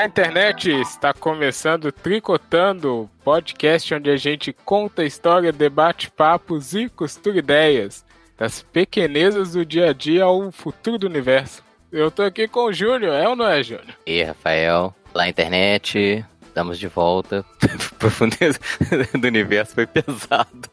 Olá, internet! Está começando Tricotando, podcast onde a gente conta história, debate papos e costura ideias, das pequenezas do dia a dia ao futuro do universo. Eu tô aqui com o Júnior, é ou não é, Júnior? E Rafael, lá internet, estamos de volta. Profundeza do universo foi pesado.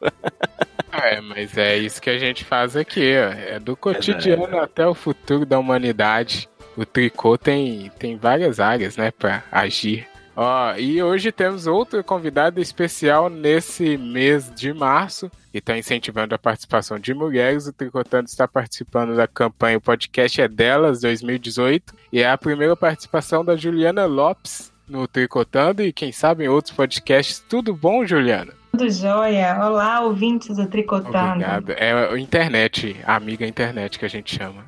É, mas é isso que a gente faz aqui, ó. É do cotidiano é até o futuro da humanidade o tricô tem, tem várias áreas, né, para agir. Ó, e hoje temos outro convidado especial nesse mês de março, que está incentivando a participação de mulheres. O Tricotando está participando da campanha O Podcast é Delas 2018 e é a primeira participação da Juliana Lopes no Tricotando e quem sabe em outros podcasts. Tudo bom, Juliana? Tudo jóia. Olá, ouvintes do Tricotando. Obrigado. É a internet, a amiga internet que a gente chama.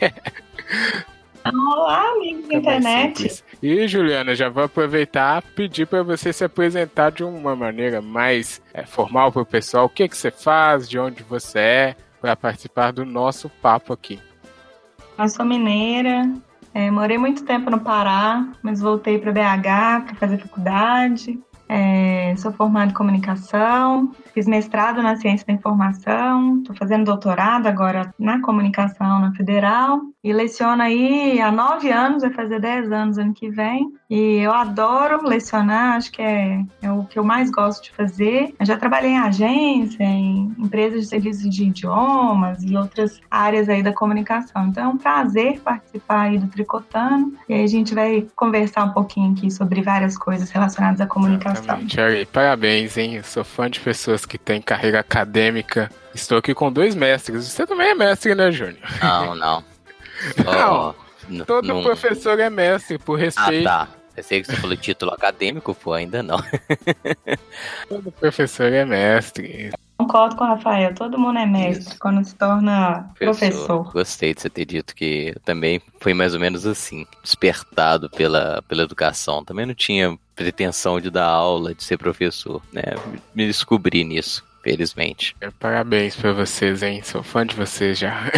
Olá, amigos da internet. E Juliana, já vou aproveitar e pedir para você se apresentar de uma maneira mais é, formal para o pessoal. O que, que você faz, de onde você é, para participar do nosso papo aqui. Eu sou mineira, é, morei muito tempo no Pará, mas voltei para BH para fazer faculdade. É, sou formada em comunicação, fiz mestrado na ciência da informação, estou fazendo doutorado agora na comunicação na Federal e leciono aí há nove anos, vai fazer dez anos ano que vem. E eu adoro lecionar, acho que é, é o que eu mais gosto de fazer. Eu já trabalhei em agência, em empresas de serviços de idiomas e outras áreas aí da comunicação. Então é um prazer participar aí do Tricotando e aí a gente vai conversar um pouquinho aqui sobre várias coisas relacionadas à comunicação. Exatamente. Parabéns, hein? Eu sou fã de pessoas que têm carreira acadêmica. Estou aqui com dois mestres. Você também é mestre, né, Júnior? Não, não. não. Oh, todo não... professor é mestre, por respeito. Ah, tá. Pensei que você falou título acadêmico, pô, ainda não. todo professor é mestre. Concordo com o Rafael, todo mundo é mestre Isso. quando se torna professor. professor. Gostei de você ter dito que também foi mais ou menos assim, despertado pela, pela educação. Também não tinha pretensão de dar aula, de ser professor, né? Me descobri nisso, felizmente. É, parabéns para vocês, hein? Sou fã de vocês já.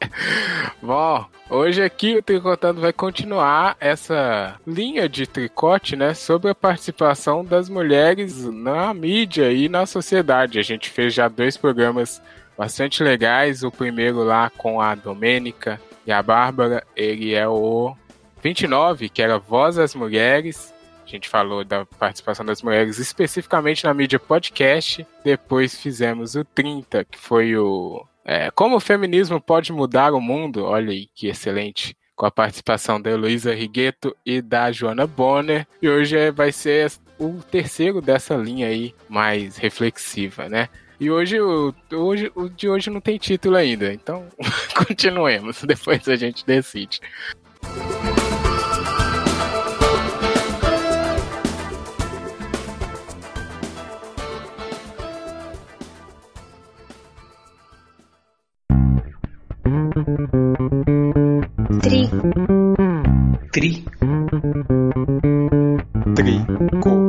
Bom, hoje aqui o Tricotando vai continuar essa linha de tricote, né, sobre a participação das mulheres na mídia e na sociedade. A gente fez já dois programas bastante legais. O primeiro lá com a Domênica e a Bárbara, ele é o 29, que era Voz das Mulheres. Gente falou da participação das mulheres especificamente na mídia podcast. Depois fizemos o 30, que foi o. É, como o feminismo pode mudar o mundo? Olha aí que excelente. Com a participação da Heloísa Rigueto e da Joana Bonner. E hoje vai ser o terceiro dessa linha aí mais reflexiva, né? E hoje o, hoje, o de hoje não tem título ainda, então continuemos, depois a gente decide. три. Три. Кол.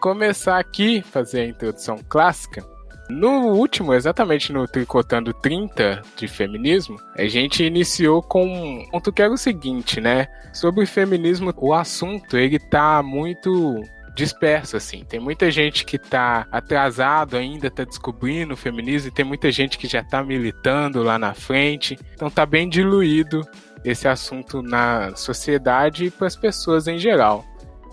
Começar aqui, fazer a introdução clássica, no último, exatamente no Tricotando 30 de feminismo, a gente iniciou com um ponto que era o seguinte, né? Sobre o feminismo, o assunto ele tá muito disperso, assim. Tem muita gente que tá atrasado ainda, tá descobrindo o feminismo, e tem muita gente que já tá militando lá na frente. Então tá bem diluído esse assunto na sociedade e para as pessoas em geral.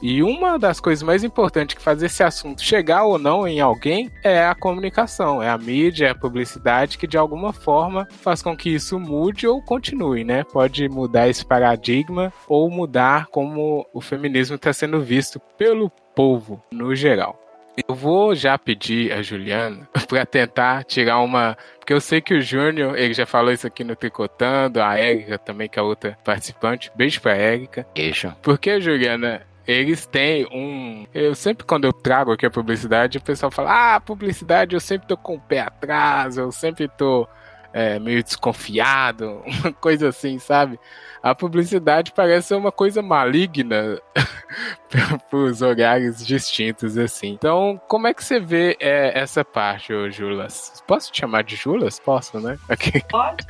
E uma das coisas mais importantes que faz esse assunto chegar ou não em alguém é a comunicação, é a mídia, é a publicidade que de alguma forma faz com que isso mude ou continue, né? Pode mudar esse paradigma ou mudar como o feminismo está sendo visto pelo povo no geral. Eu vou já pedir a Juliana para tentar tirar uma. Porque eu sei que o Júnior, ele já falou isso aqui no Tricotando, a Érica também, que é outra participante. Beijo pra Érica. Beijo. Porque, Juliana, eles têm um. Eu sempre, quando eu trago aqui a publicidade, o pessoal fala: Ah, publicidade eu sempre tô com o pé atrás, eu sempre tô é, meio desconfiado, uma coisa assim, sabe? A publicidade parece ser uma coisa maligna para os horários distintos, assim. Então, como é que você vê é, essa parte, ô Julas? Posso te chamar de Julas? Posso, né? Aqui. Pode.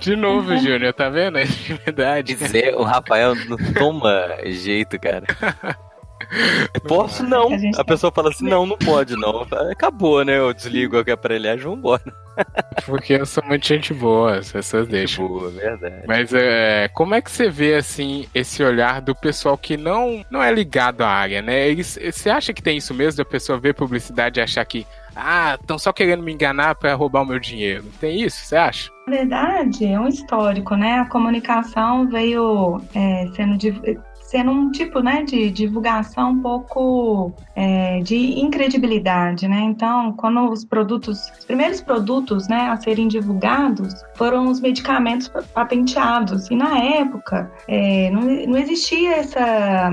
De novo, Júnior, tá vendo? É de verdade. Dizer, o Rafael não toma jeito, cara. Posso não. A gente A pessoa fala assim: não, não pode não. Falo, Acabou, né? Eu desligo aqui a aparelhagem e vambora. Porque eu sou muito gente boa, as pessoas deixam. Boa, verdade. Mas é, como é que você vê assim esse olhar do pessoal que não não é ligado à área, né? Eles, você acha que tem isso mesmo da pessoa ver publicidade e achar que ah, estão só querendo me enganar para roubar o meu dinheiro? Tem isso, você acha? Na verdade, é um histórico, né? A comunicação veio é, sendo, sendo um tipo né, de divulgação um pouco é, de incredibilidade, né? Então, quando os produtos, os primeiros produtos né, a serem divulgados foram os medicamentos pa- patenteados. E na época é, não, não existia essa,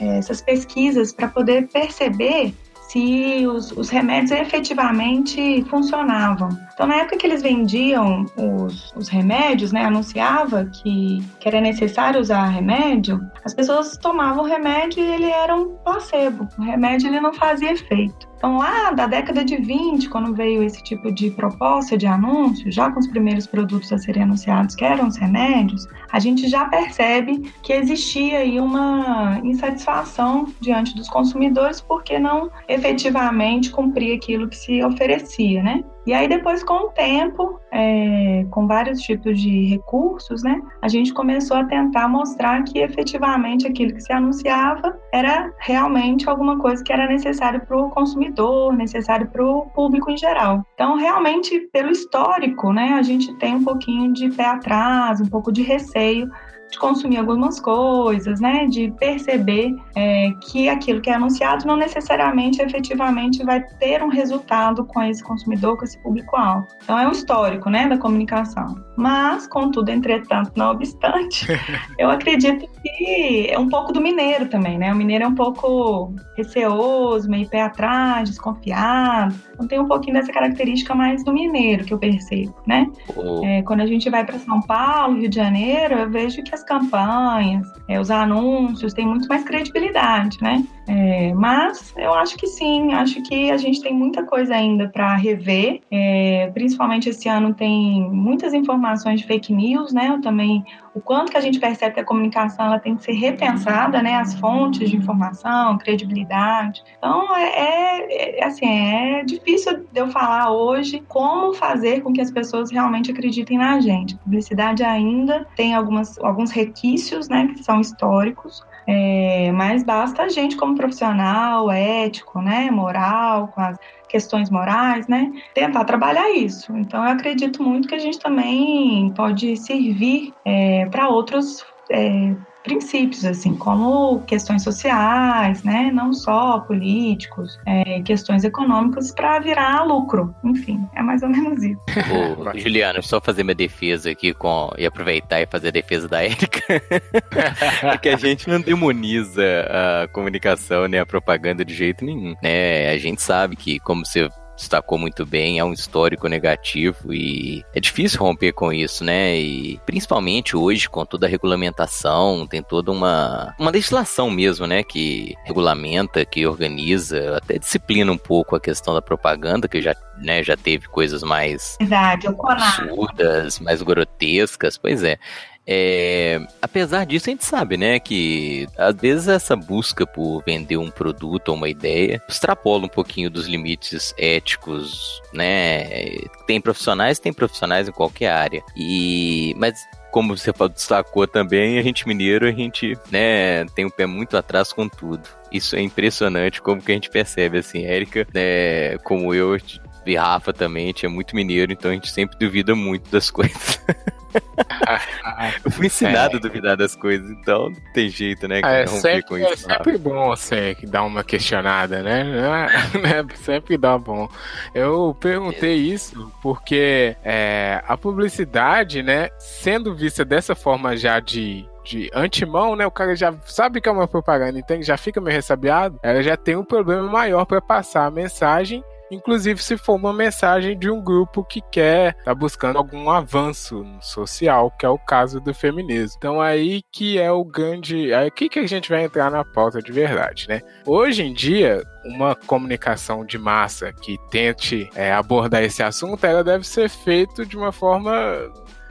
é, essas pesquisas para poder perceber se os, os remédios efetivamente funcionavam. Então, na época que eles vendiam os, os remédios, né, anunciava que, que era necessário usar remédio, as pessoas tomavam o remédio e ele era um placebo. O remédio ele não fazia efeito. Então, lá da década de 20, quando veio esse tipo de proposta de anúncio, já com os primeiros produtos a serem anunciados, que eram os remédios, a gente já percebe que existia aí uma insatisfação diante dos consumidores porque não efetivamente cumpria aquilo que se oferecia, né? E aí depois, com o tempo, é, com vários tipos de recursos, né, a gente começou a tentar mostrar que efetivamente aquilo que se anunciava era realmente alguma coisa que era necessário para o consumidor, necessário para o público em geral. Então, realmente, pelo histórico, né, a gente tem um pouquinho de pé atrás, um pouco de receio de consumir algumas coisas, né? De perceber é, que aquilo que é anunciado não necessariamente, efetivamente, vai ter um resultado com esse consumidor, com esse público-alvo. Então, é um histórico, né, da comunicação. Mas, contudo, entretanto, não obstante, eu acredito que é um pouco do mineiro também, né? O mineiro é um pouco receoso, meio pé atrás, desconfiado. Então, tem um pouquinho dessa característica mais do mineiro que eu percebo, né? O- É, quando a gente vai para São Paulo, Rio de Janeiro, eu vejo que as campanhas, é, os anúncios têm muito mais credibilidade, né? É, mas eu acho que sim, acho que a gente tem muita coisa ainda para rever. É, principalmente esse ano tem muitas informações de fake news, né? Eu também o quanto que a gente percebe que a comunicação ela tem que ser repensada, né? As fontes de informação, credibilidade. Então é, é- é, assim é difícil de eu falar hoje como fazer com que as pessoas realmente acreditem na gente. A publicidade ainda tem algumas, alguns requisitos, né? Que são históricos. É, mas basta a gente, como profissional, ético, né, moral, com as questões morais, né, tentar trabalhar isso. Então, eu acredito muito que a gente também pode servir para outros é, princípios, assim, como questões sociais, né, não só políticos, é, questões econômicas, para virar lucro. Enfim, é mais ou menos isso. Ô, Juliano, só fazer minha defesa aqui com e aproveitar e fazer a defesa da Érica. é que a gente não demoniza a comunicação nem a propaganda de jeito nenhum, né? A gente sabe que, como você destacou muito bem, é um histórico negativo e é difícil romper com isso, né? E principalmente hoje, com toda a regulamentação, tem toda uma, uma legislação mesmo, né? Que regulamenta, que organiza, até disciplina um pouco a questão da propaganda, que já, né, já teve coisas mais Verdade, absurdas, mais grotescas, pois é. É, apesar disso, a gente sabe, né, que às vezes essa busca por vender um produto ou uma ideia extrapola um pouquinho dos limites éticos, né? Tem profissionais, tem profissionais em qualquer área. E mas como você destacou também, a gente mineiro, a gente, né, tem o pé muito atrás com tudo. Isso é impressionante como que a gente percebe, assim, Érica, né, como eu Rafa também, a gente é muito mineiro, então a gente sempre duvida muito das coisas. eu fui ensinado é. a duvidar das coisas, então não tem jeito, né? É, sempre, com isso, é sempre bom você dar uma questionada, né? É, sempre dá bom. Eu perguntei isso porque é, a publicidade, né, sendo vista dessa forma já de de antemão, né? O cara já sabe que é uma propaganda, então já fica meio ressabiado. Ela já tem um problema maior para passar a mensagem inclusive se for uma mensagem de um grupo que quer tá buscando algum avanço social, que é o caso do feminismo. Então aí que é o grande, aí que que a gente vai entrar na pauta de verdade, né? Hoje em dia, uma comunicação de massa que tente é, abordar esse assunto, ela deve ser feita de uma forma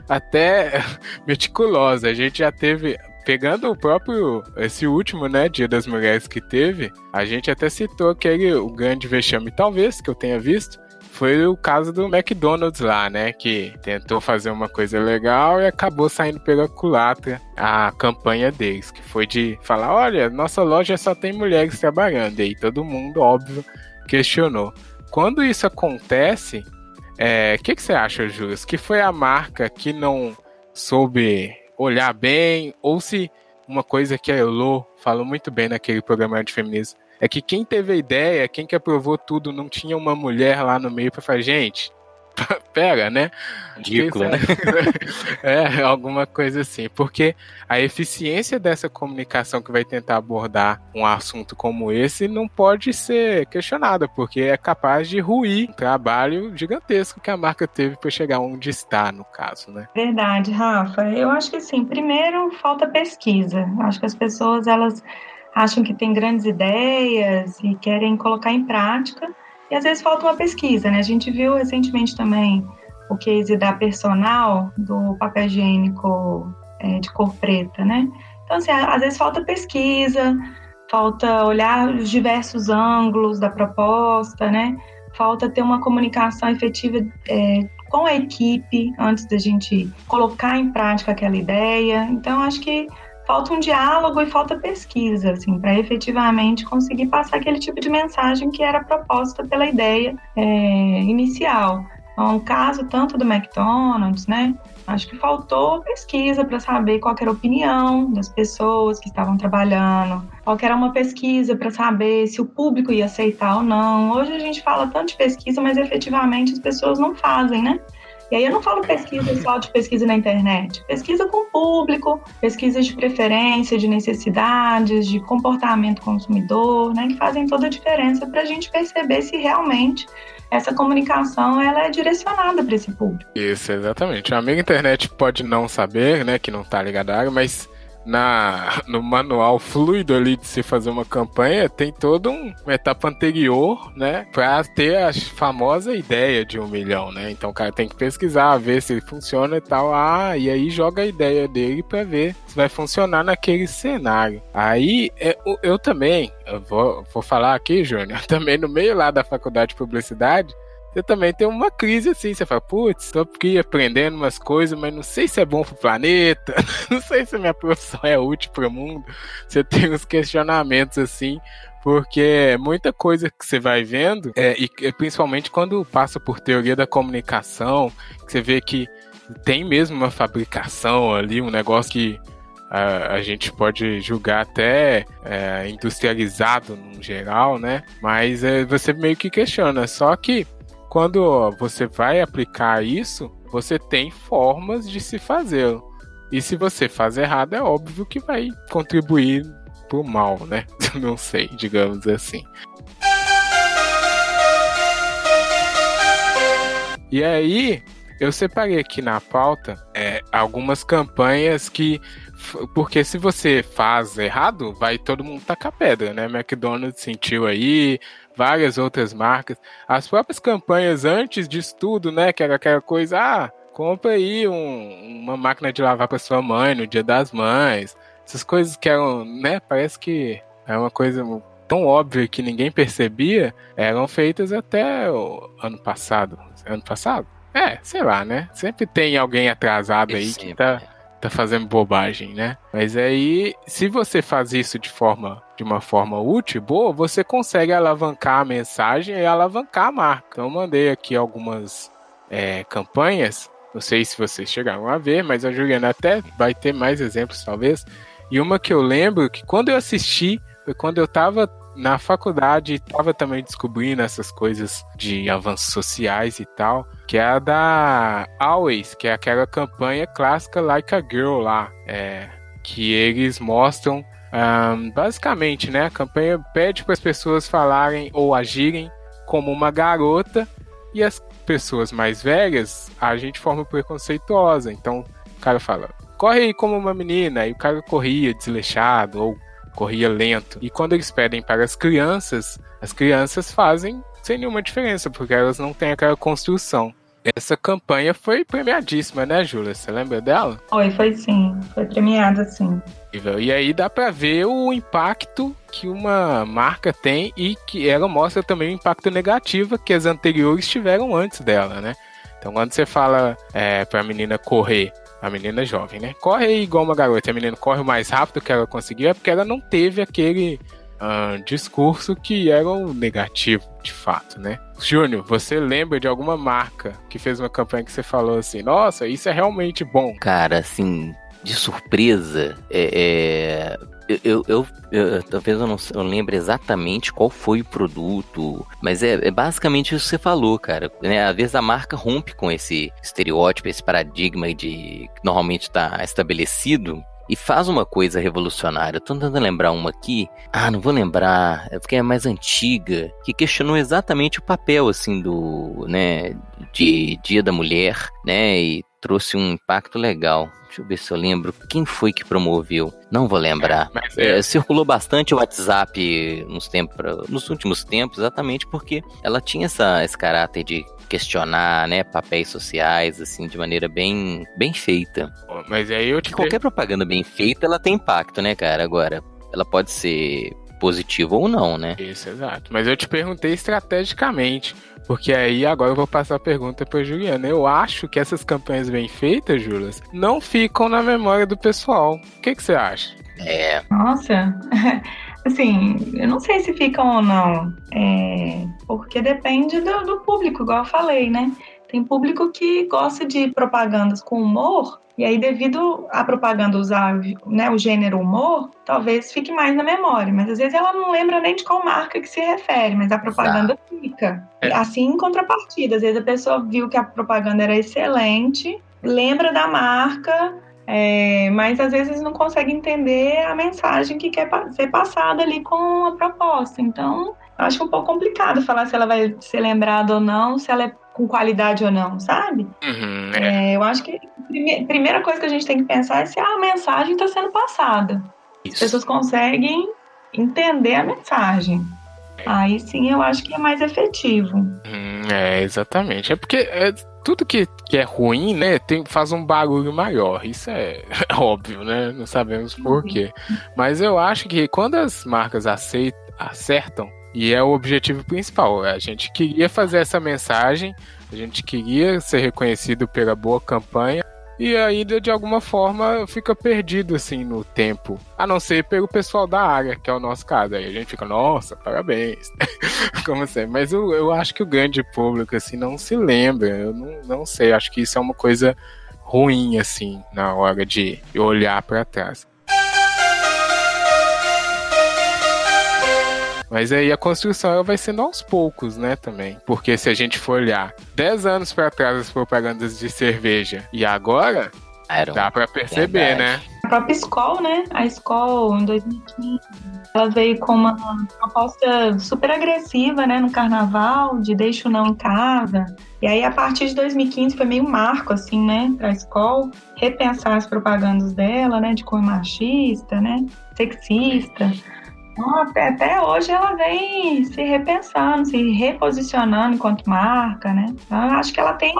até meticulosa. A gente já teve pegando o próprio, esse último, né, Dia das Mulheres que teve, a gente até citou aquele, o grande vexame, talvez, que eu tenha visto, foi o caso do McDonald's lá, né? Que tentou fazer uma coisa legal e acabou saindo pela culatra a campanha deles, que foi de falar: olha, nossa loja só tem mulheres trabalhando. E aí todo mundo, óbvio, questionou. Quando isso acontece, o é, que, que você acha, Júlio? Que foi a marca que não soube olhar bem, ou se uma coisa que a Elo falou muito bem naquele programa de feminismo, é que quem teve a ideia, quem que aprovou tudo, não tinha uma mulher lá no meio para falar, gente, pega, né? Ridículo, né? é, alguma coisa assim. Porque a eficiência dessa comunicação que vai tentar abordar um assunto como esse não pode ser questionada, porque é capaz de ruir um trabalho gigantesco que a marca teve para chegar onde está, no caso, né? Verdade, Rafa. Eu acho que assim, primeiro falta pesquisa. Acho que as pessoas elas acham que têm grandes ideias e querem colocar em prática e às vezes falta uma pesquisa, né? A gente viu recentemente também o case da personal do papel higiênico é, de cor preta, né? Então, assim, às vezes falta pesquisa, falta olhar os diversos ângulos da proposta, né? Falta ter uma comunicação efetiva é, com a equipe antes da gente colocar em prática aquela ideia. Então, acho que falta um diálogo e falta pesquisa, assim, para efetivamente conseguir passar aquele tipo de mensagem que era proposta pela ideia é, inicial. Então, o caso tanto do McDonald's, né? Acho que faltou pesquisa para saber qual era a opinião das pessoas que estavam trabalhando, qual era uma pesquisa para saber se o público ia aceitar ou não. Hoje a gente fala tanto de pesquisa, mas efetivamente as pessoas não fazem, né? E aí eu não falo pesquisa só de pesquisa na internet, pesquisa com o público, pesquisa de preferência, de necessidades, de comportamento consumidor, né, que fazem toda a diferença para a gente perceber se realmente essa comunicação ela é direcionada para esse público. Isso, exatamente. O amigo internet pode não saber, né, que não está ligado à área, mas na, no manual fluido ali de se fazer uma campanha, tem toda um, uma etapa anterior, né? Pra ter a famosa ideia de um milhão, né? Então o cara tem que pesquisar, ver se funciona e tal. Ah, e aí joga a ideia dele pra ver se vai funcionar naquele cenário. Aí eu, eu também, eu vou, vou falar aqui, Júnior, também no meio lá da faculdade de publicidade, você também tem uma crise assim, você fala, putz, tô aqui aprendendo umas coisas, mas não sei se é bom pro planeta, não sei se minha profissão é útil pro mundo. Você tem uns questionamentos assim, porque muita coisa que você vai vendo, é, e principalmente quando passa por teoria da comunicação, que você vê que tem mesmo uma fabricação ali, um negócio que a, a gente pode julgar até é, industrializado no geral, né? Mas é, você meio que questiona. Só que quando você vai aplicar isso, você tem formas de se fazer. E se você faz errado, é óbvio que vai contribuir pro mal, né? Não sei, digamos assim. E aí, eu separei aqui na pauta é, algumas campanhas que. Porque se você faz errado, vai todo mundo tacar pedra, né? McDonald's sentiu aí, várias outras marcas. As próprias campanhas antes disso tudo, né? Que era aquela coisa, ah, compra aí um, uma máquina de lavar para sua mãe no dia das mães. Essas coisas que eram, né? Parece que é uma coisa tão óbvia que ninguém percebia, eram feitas até o ano passado. Ano passado? É, sei lá, né? Sempre tem alguém atrasado aí que tá, tá fazendo bobagem, né? Mas aí, se você faz isso de forma de uma forma útil, boa, você consegue alavancar a mensagem e alavancar a marca. Então, eu mandei aqui algumas é, campanhas. Não sei se vocês chegaram a ver, mas a Juliana até vai ter mais exemplos, talvez. E uma que eu lembro que quando eu assisti foi quando eu tava na faculdade e tava também descobrindo essas coisas de avanços sociais e tal, que é a da Always, que é aquela campanha clássica Like a Girl lá, é, que eles mostram um, basicamente, né? A campanha pede para as pessoas falarem ou agirem como uma garota e as pessoas mais velhas agem de forma preconceituosa. Então, o cara fala, corre aí como uma menina, e o cara corria desleixado ou corria lento. E quando eles pedem para as crianças, as crianças fazem sem nenhuma diferença, porque elas não têm aquela construção. Essa campanha foi premiadíssima, né, Júlia? Você lembra dela? Foi, foi sim. Foi premiada, sim. E aí dá para ver o impacto que uma marca tem e que ela mostra também o impacto negativo que as anteriores tiveram antes dela, né? Então quando você fala é, pra menina correr a menina jovem, né? Corre igual uma garota. A menina corre o mais rápido que ela conseguiu, é porque ela não teve aquele uh, discurso que era o negativo, de fato, né? Júnior, você lembra de alguma marca que fez uma campanha que você falou assim, nossa, isso é realmente bom? Cara, assim, de surpresa, é, é eu, eu, eu, talvez eu não eu lembre exatamente qual foi o produto, mas é, é, basicamente isso que você falou, cara. Né? Às vezes a marca rompe com esse estereótipo, esse paradigma de que normalmente está estabelecido e faz uma coisa revolucionária. Eu tô tentando lembrar uma aqui. Ah, não vou lembrar, é porque é mais antiga, que questionou exatamente o papel assim do, né, de Dia da Mulher, né, e trouxe um impacto legal. Deixa eu ver se eu lembro. Quem foi que promoveu? Não vou lembrar. É, é. circulou bastante o WhatsApp nos, tempos, nos últimos tempos, exatamente porque ela tinha essa, esse caráter de questionar, né, papéis sociais, assim, de maneira bem, bem feita. Mas aí eu te... Qualquer propaganda bem feita, ela tem impacto, né, cara? Agora, ela pode ser positiva ou não, né? Isso, exato. Mas eu te perguntei estrategicamente. Porque aí agora eu vou passar a pergunta para Juliana. Eu acho que essas campanhas bem feitas, Julas, não ficam na memória do pessoal. O que, que você acha? É. Nossa, assim, eu não sei se ficam ou não. É, porque depende do, do público, igual eu falei, né? Tem público que gosta de propagandas com humor e aí, devido à propaganda usar né, o gênero humor, talvez fique mais na memória. Mas às vezes ela não lembra nem de qual marca que se refere, mas a propaganda Exato. fica. É. Assim, em contrapartida, às vezes a pessoa viu que a propaganda era excelente, lembra da marca, é, mas às vezes não consegue entender a mensagem que quer ser passada ali com a proposta. Então, acho um pouco complicado falar se ela vai ser lembrada ou não, se ela é com qualidade ou não, sabe? Uhum, é. É, eu acho que a primeira coisa que a gente tem que pensar é se a mensagem está sendo passada. Isso. As pessoas conseguem entender a mensagem. É. Aí sim eu acho que é mais efetivo. Hum, é, exatamente. É porque é, tudo que, que é ruim, né, tem, faz um barulho maior. Isso é óbvio, né? Não sabemos por quê. Mas eu acho que quando as marcas aceitam, acertam e é o objetivo principal. A gente queria fazer essa mensagem, a gente queria ser reconhecido pela boa campanha. E ainda de alguma forma fica perdido assim no tempo. A não ser pelo pessoal da área, que é o nosso caso. Aí a gente fica, nossa, parabéns. Como assim? Mas eu, eu acho que o grande público assim não se lembra. Eu não, não sei. Acho que isso é uma coisa ruim, assim, na hora de olhar para trás. Mas aí a construção ela vai sendo aos poucos, né, também. Porque se a gente for olhar 10 anos para trás as propagandas de cerveja e agora, Era dá para perceber, verdade. né? A própria Skol, né? A Skol, em 2015, ela veio com uma proposta super agressiva, né, no carnaval, de deixa o não em casa. E aí, a partir de 2015, foi meio marco, assim, né, pra Skol repensar as propagandas dela, né, de cor machista, né, sexista. Então, até, até hoje ela vem se repensando, se reposicionando enquanto marca, né? Então, eu acho que ela tem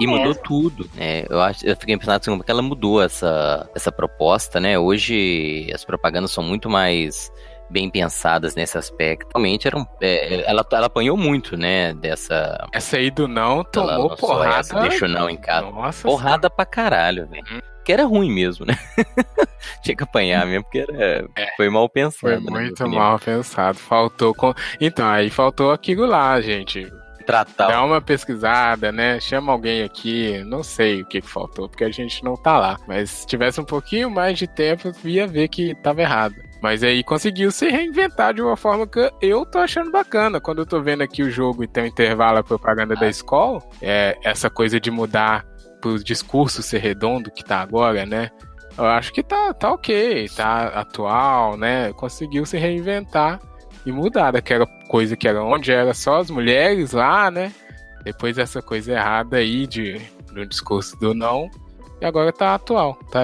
E mudou tudo, né? Eu, acho, eu fiquei pensando assim, como que ela mudou essa, essa proposta, né? Hoje as propagandas são muito mais bem pensadas nesse aspecto. Realmente eram, é, ela, ela apanhou muito, né, dessa... Essa aí do não tomou porrada. Essa, deixou não em casa. Nossa porrada senhora. pra caralho, velho. Hum. Porque era ruim mesmo, né? Tinha que apanhar mesmo, porque era, É. foi mal pensado. Foi minha muito opinião. mal pensado. Faltou. Com... Então, aí faltou aquilo lá, gente. Tratar Dá uma pesquisada, né? Chama alguém aqui. Não sei o que, que faltou, porque a gente não tá lá. Mas se tivesse um pouquinho mais de tempo, ia ver que tava errado. Mas aí conseguiu se reinventar de uma forma que eu tô achando bacana. Quando eu tô vendo aqui o jogo e tem um intervalo a propaganda da escola, é essa coisa de mudar pro discurso ser redondo que tá agora, né? Eu acho que tá, tá ok, tá atual, né? Conseguiu se reinventar e mudar daquela coisa que era onde era só as mulheres lá, né? Depois essa coisa errada aí de, do discurso do não. E agora tá atual. Tá,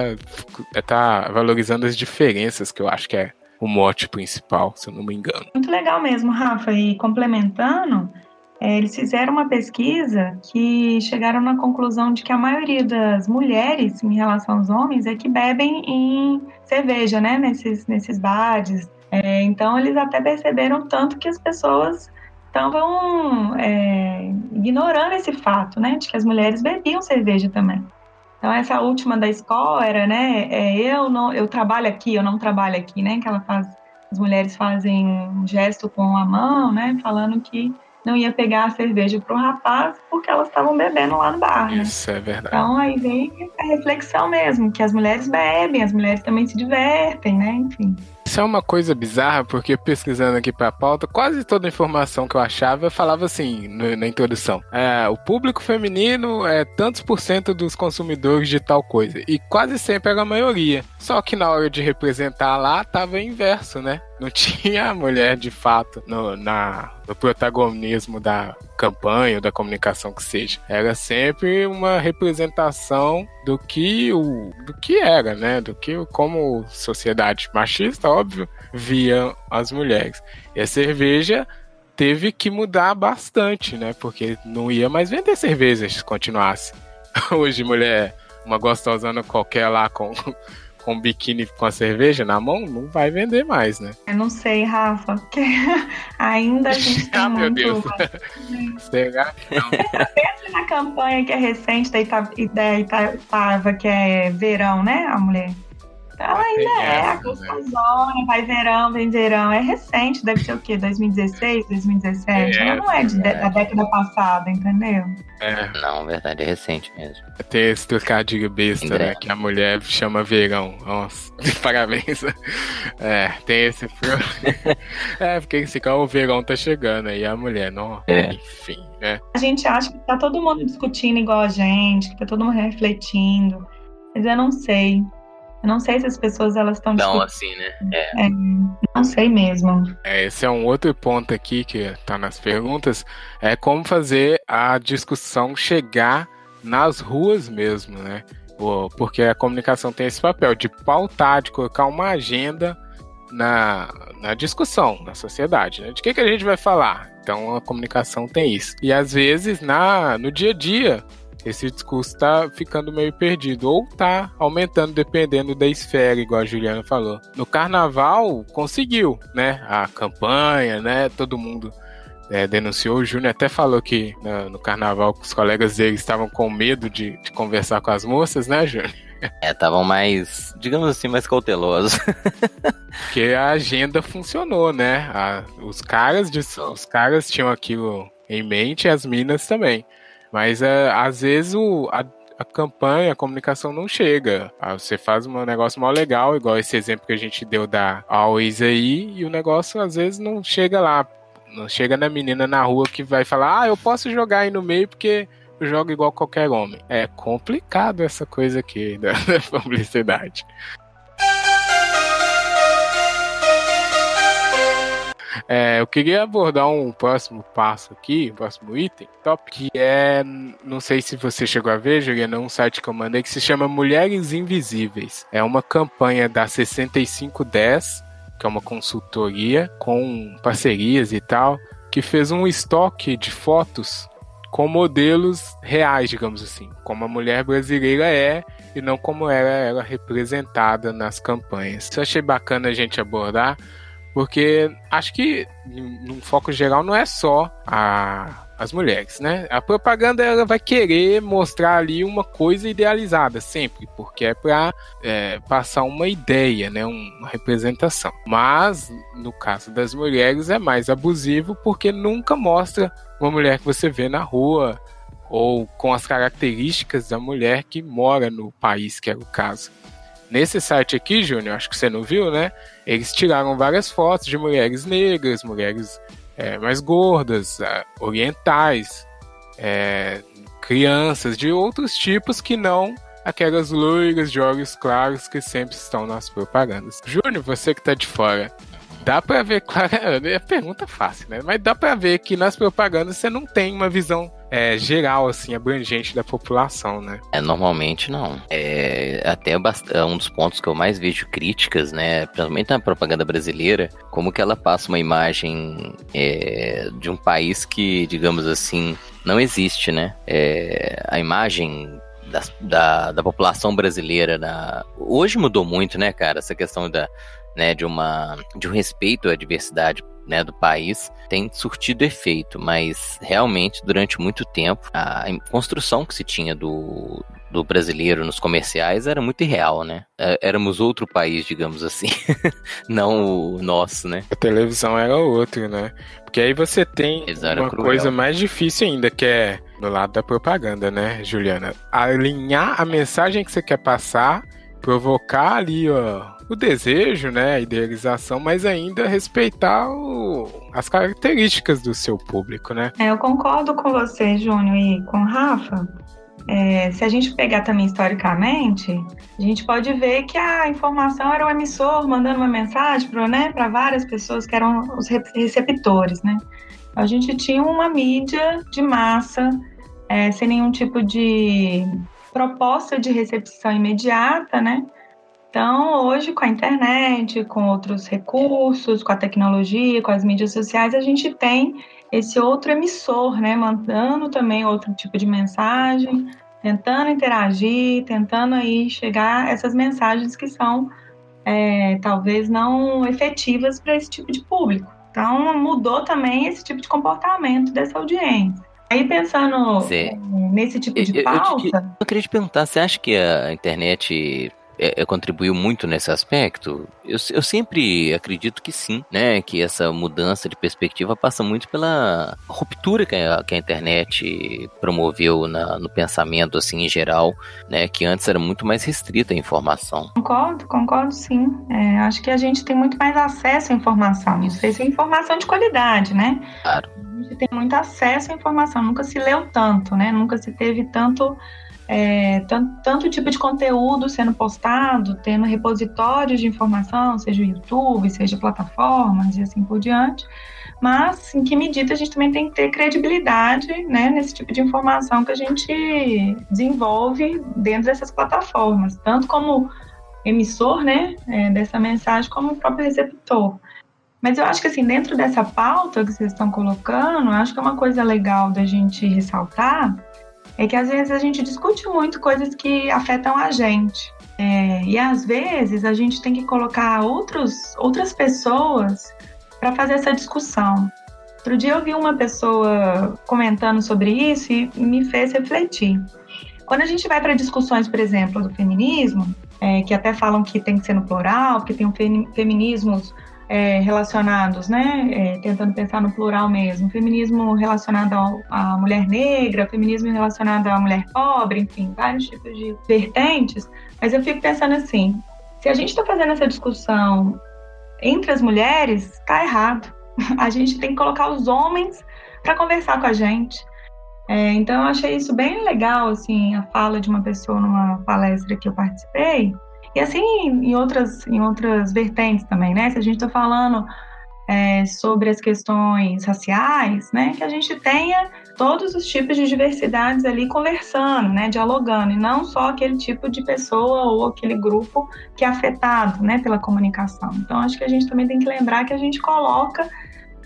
tá valorizando as diferenças, que eu acho que é o mote principal, se eu não me engano. Muito legal mesmo, Rafa. E complementando, é, eles fizeram uma pesquisa que chegaram na conclusão de que a maioria das mulheres, em relação aos homens, é que bebem em cerveja, né? Nesses, nesses bares. É, então, eles até perceberam tanto que as pessoas estavam é, ignorando esse fato, né? De que as mulheres bebiam cerveja também. Então, essa última da escola era, né? É, eu, não, eu trabalho aqui, eu não trabalho aqui, né? Que ela faz as mulheres fazem um gesto com a mão, né? Falando que não ia pegar a cerveja pro rapaz porque elas estavam bebendo lá no bar, né? Isso é verdade. Então aí vem a reflexão mesmo, que as mulheres bebem, as mulheres também se divertem, né? Enfim. Isso é uma coisa bizarra, porque pesquisando aqui pra pauta, quase toda a informação que eu achava falava assim no- na introdução. É, o público feminino é tantos por cento dos consumidores de tal coisa. E quase sempre era a maioria. Só que na hora de representar lá, tava inverso, né? Não tinha a mulher de fato no, na, no protagonismo da campanha ou da comunicação que seja. Era sempre uma representação do que o do que era, né? Do que como sociedade machista, óbvio, via as mulheres. E a cerveja teve que mudar bastante, né? Porque não ia mais vender cerveja se continuasse. Hoje, mulher, uma gostosana qualquer lá com com biquíni com a cerveja na mão, não vai vender mais, né? Eu não sei, Rafa, porque ainda a gente tem Ah, meu muito... Deus. Será? Na campanha que é recente da, Ita, da Itaipa, que é verão, né, a mulher? Ela tem ainda é a essa, né? gostosona, vai verão, vem verão. É recente, deve ser o quê? 2016, 2017? É, Ela não é de, é. da década passada, entendeu? É, Não, verdade, é recente mesmo. tem esse trocadilho besta, né? Que a mulher chama verão. Nossa, parabéns. É, tem esse. É, porque esse cara, o verão tá chegando aí, a mulher, não. É. Enfim, né? A gente acha que tá todo mundo discutindo igual a gente, que tá todo mundo refletindo. Mas eu não sei. Eu não sei se as pessoas elas estão Não, discutindo. assim, né? É. Não sei mesmo. É, esse é um outro ponto aqui que tá nas perguntas, é como fazer a discussão chegar nas ruas mesmo, né? Porque a comunicação tem esse papel de pautar, de colocar uma agenda na, na discussão, na sociedade, né? De que, que a gente vai falar? Então a comunicação tem isso. E às vezes na, no dia a dia esse discurso tá ficando meio perdido ou tá aumentando dependendo da esfera, igual a Juliana falou. No carnaval conseguiu, né? A campanha, né? Todo mundo é, denunciou. O Júnior até falou que na- no carnaval os colegas dele estavam com medo de, de conversar com as moças, né, Júnior? É, estavam mais, digamos assim, mais cautelosos. Porque a agenda funcionou, né? A- os caras de- os caras tinham aquilo em mente e as minas também. Mas é, às vezes o, a, a campanha, a comunicação não chega. Ah, Você faz um negócio mal legal, igual esse exemplo que a gente deu da Always aí, e o negócio às vezes não chega lá. Não chega na menina na rua que vai falar, ah, eu posso jogar aí no meio porque eu jogo igual qualquer homem. É complicado essa coisa aqui da, da publicidade. É, eu queria abordar um próximo passo aqui, um próximo item, top, que é, não sei se você chegou a ver, Juliana, um site que eu mandei que se chama Mulheres Invisíveis. É uma campanha da 6510, que é uma consultoria com parcerias e tal, que fez um estoque de fotos com modelos reais, digamos assim, como a mulher brasileira é e não como era ela representada nas campanhas. Isso achei bacana a gente abordar, porque acho que num foco geral não é só a as mulheres, né? A propaganda ela vai querer mostrar ali uma coisa idealizada sempre, porque é para é, passar uma ideia, né? Uma representação. Mas no caso das mulheres é mais abusivo porque nunca mostra uma mulher que você vê na rua ou com as características da mulher que mora no país, que é o caso. Nesse site aqui, Júnior, acho que você não viu, né? Eles tiraram várias fotos de mulheres negras, mulheres é, mais gordas, é, orientais, é, crianças de outros tipos que não aquelas loiras de olhos claros que sempre estão nas propagandas. Júnior, você que está de fora, dá para ver, claro, é pergunta fácil, né? Mas dá para ver que nas propagandas você não tem uma visão é, geral, assim, abrangente da população, né? É, normalmente não. É até é um dos pontos que eu mais vejo críticas, né? Principalmente na propaganda brasileira, como que ela passa uma imagem é, de um país que, digamos assim, não existe, né? É, a imagem da, da, da, população brasileira. Na... Hoje mudou muito, né, cara? Essa questão da, né, de, uma, de um respeito à diversidade né, do país tem surtido efeito, mas realmente durante muito tempo a construção que se tinha do, do brasileiro nos comerciais era muito irreal, né? É, éramos outro país, digamos assim, não o nosso, né? A televisão era outro, né? Porque aí você tem uma cruel. coisa mais difícil ainda, que é no lado da propaganda, né, Juliana? Alinhar a mensagem que você quer passar, provocar ali, ó, o desejo, né, a idealização, mas ainda respeitar o, as características do seu público, né? É, eu concordo com você, Júnior, e com Rafa. É, se a gente pegar também historicamente, a gente pode ver que a informação era o emissor mandando uma mensagem para né, várias pessoas que eram os receptores, né? A gente tinha uma mídia de massa, é, sem nenhum tipo de proposta de recepção imediata, né? Então, hoje, com a internet, com outros recursos, com a tecnologia, com as mídias sociais, a gente tem esse outro emissor, né, mandando também outro tipo de mensagem, tentando interagir, tentando aí chegar essas mensagens que são é, talvez não efetivas para esse tipo de público. Então, mudou também esse tipo de comportamento dessa audiência. Aí, pensando nesse tipo de pauta. Eu, eu, eu queria te perguntar: você acha que a internet é, é, contribuiu muito nesse aspecto? Eu, eu sempre acredito que sim, né? Que essa mudança de perspectiva passa muito pela ruptura que a, que a internet promoveu na, no pensamento, assim, em geral, né? Que antes era muito mais restrita a informação. Concordo, concordo sim. É, acho que a gente tem muito mais acesso à informação. Isso fez informação de qualidade, né? Claro. A gente tem muito acesso à informação. Nunca se leu tanto, né? Nunca se teve tanto é, tanto, tanto, tipo de conteúdo sendo postado, tendo repositórios de informação, seja o YouTube, seja plataformas e assim por diante. Mas em que medida a gente também tem que ter credibilidade né, nesse tipo de informação que a gente desenvolve dentro dessas plataformas, tanto como emissor né, é, dessa mensagem, como o próprio receptor. Mas eu acho que assim, dentro dessa pauta que vocês estão colocando, acho que é uma coisa legal da gente ressaltar é que às vezes a gente discute muito coisas que afetam a gente. É, e às vezes a gente tem que colocar outros, outras pessoas para fazer essa discussão. Outro dia eu vi uma pessoa comentando sobre isso e me fez refletir. Quando a gente vai para discussões, por exemplo, do feminismo, é, que até falam que tem que ser no plural, porque tem um feminismos é, relacionados, né, é, tentando pensar no plural mesmo, feminismo relacionado à mulher negra, feminismo relacionado à mulher pobre, enfim, vários tipos de vertentes, mas eu fico pensando assim, se a gente está fazendo essa discussão entre as mulheres, está errado. A gente tem que colocar os homens para conversar com a gente. É, então eu achei isso bem legal, assim, a fala de uma pessoa numa palestra que eu participei, e assim em outras, em outras vertentes também, né? Se a gente está falando é, sobre as questões raciais, né? Que a gente tenha todos os tipos de diversidades ali conversando, né? Dialogando, e não só aquele tipo de pessoa ou aquele grupo que é afetado, né? Pela comunicação. Então, acho que a gente também tem que lembrar que a gente coloca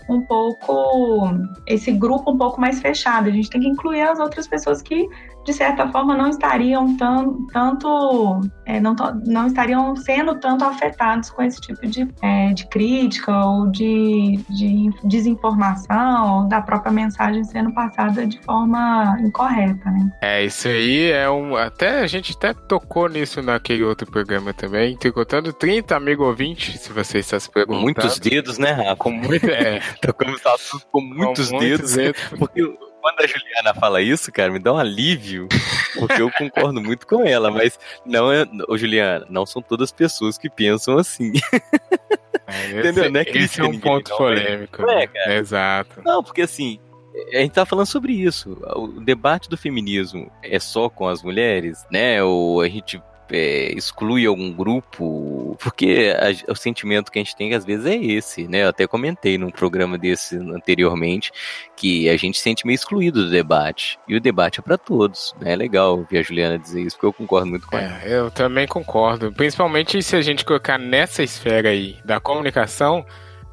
um pouco esse grupo um pouco mais fechado. A gente tem que incluir as outras pessoas que de certa forma, não estariam tão, tanto, é, não, não estariam sendo tanto afetados com esse tipo de, é, de crítica ou de, de desinformação ou da própria mensagem sendo passada de forma incorreta, né? É, isso aí é um. Até a gente até tocou nisso naquele outro programa também, tricotando 30 amigo ouvinte, se você está se Com perguntando. muitos dedos, né, Rafa? Com muito. É, Tocamos assunto com muitos com dedos. Porque quando a Juliana fala isso, cara, me dá um alívio. Porque eu concordo muito com ela, mas não é. Ô, Juliana, não são todas as pessoas que pensam assim. É, Entendeu? Esse, Não é esse crítica é um ponto não, polêmico. Não é, né? cara. Exato. Não, porque assim, a gente tá falando sobre isso. O debate do feminismo é só com as mulheres, né? Ou a gente é, exclui algum grupo, porque a- o sentimento que a gente tem às vezes é esse, né? Eu até comentei num programa desse anteriormente que a gente se sente meio excluído do debate. E o debate é pra todos, né? É legal ouvir a Juliana dizer isso, porque eu concordo muito com ela. É, eu também concordo. Principalmente se a gente colocar nessa esfera aí da comunicação,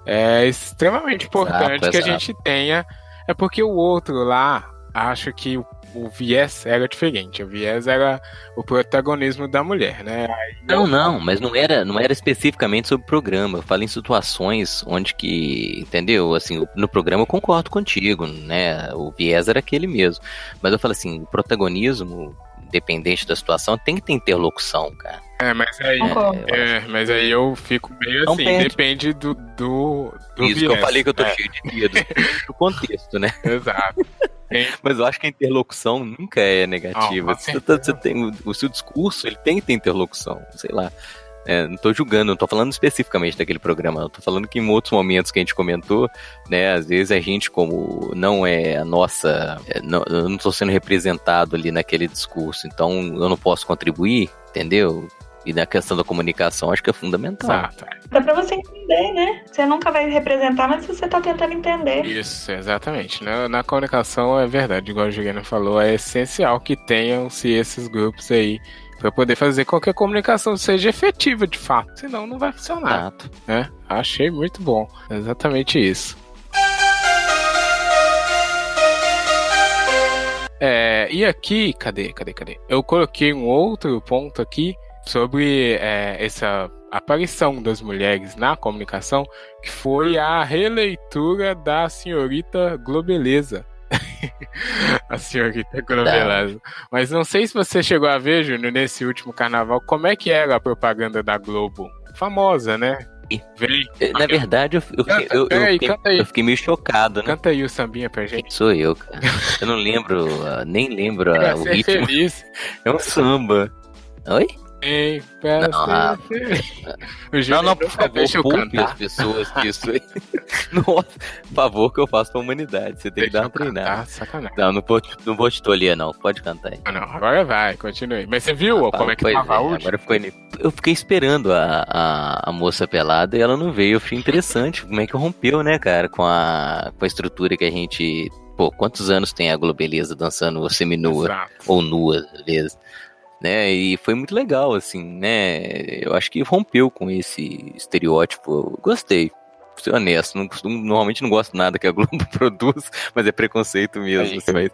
é extremamente importante que a exato. gente tenha. É porque o outro lá acha que o, o viés era diferente. O viés era o protagonismo da mulher, né? Não, não, mas não era, não era especificamente sobre o programa. Eu falo em situações onde que, entendeu? Assim, no programa eu concordo contigo, né? O viés era aquele mesmo. Mas eu falo assim, o protagonismo, independente da situação, tem que ter interlocução, cara. É, mas aí. Concordo. É, mas aí eu fico meio Não assim, perde. depende do, do, do Isso que eu viés. falei que eu tô É, cheio de dedo. do contexto, né? Exato. Tem- Mas eu acho que a interlocução nunca é negativa. Não, Você tá- você tem, o, seu discurso, ele tem que ter interlocução, sei lá. É, não tô julgando, não tô falando especificamente daquele programa, tô falando que em outros momentos que a gente comentou, né, às vezes a gente, como não é a nossa, é, não, eu não tô sendo representado ali naquele discurso, então eu não posso contribuir, entendeu? E na questão da comunicação, acho que é fundamental. Exato. Dá pra você entender, né? Você nunca vai representar, mas você tá tentando entender. Isso, exatamente. Na, na comunicação é verdade, igual a Juliana falou, é essencial que tenham-se esses grupos aí para poder fazer com que a comunicação seja efetiva de fato, senão não vai funcionar, Exato. né? Achei muito bom, exatamente isso. É, e aqui, cadê, cadê, cadê? Eu coloquei um outro ponto aqui sobre é, essa aparição das mulheres na comunicação, que foi a releitura da senhorita Globeleza. a senhorita Globeleza. Mas não sei se você chegou a ver, Júnior, nesse último carnaval, como é que era a propaganda da Globo. Famosa, né? Vem, Na verdade, eu, eu, fiquei- Canta, eu- eu peraí, fiquei, aí. eu fiquei meio chocado, né? canta aí o sambinha pra gente. Quem sou eu, cara? Eu não lembro, ah, nem lembro ah, o ritmo. feliz. É um samba. Oi? Hein, pra Não, ah. O Não, não, por favor, deixa eu poupe cantar. as pessoas disso aí. Nossa, por favor, que eu faço pra humanidade. Você tem que Deixa dar uma treinada. sacanagem. Não, não vou, não vou te tolher, não. Pode cantar aí. Ah, não, agora vai, continue. Mas você viu ó, como é que tava a é, última? agora ficou Eu fiquei esperando a, a, a moça pelada e ela não veio. Eu achei interessante como é que rompeu, né, cara, com a, com a estrutura que a gente. Pô, quantos anos tem a Globeleza dançando seminua? Exato. ou nua, às vezes. Né? E foi muito legal, assim, né? Eu acho que rompeu com esse estereótipo. Eu gostei. Pra ser honesto, não costumo- normalmente não gosto nada que a Globo produz, mas é preconceito mesmo. Assim, mas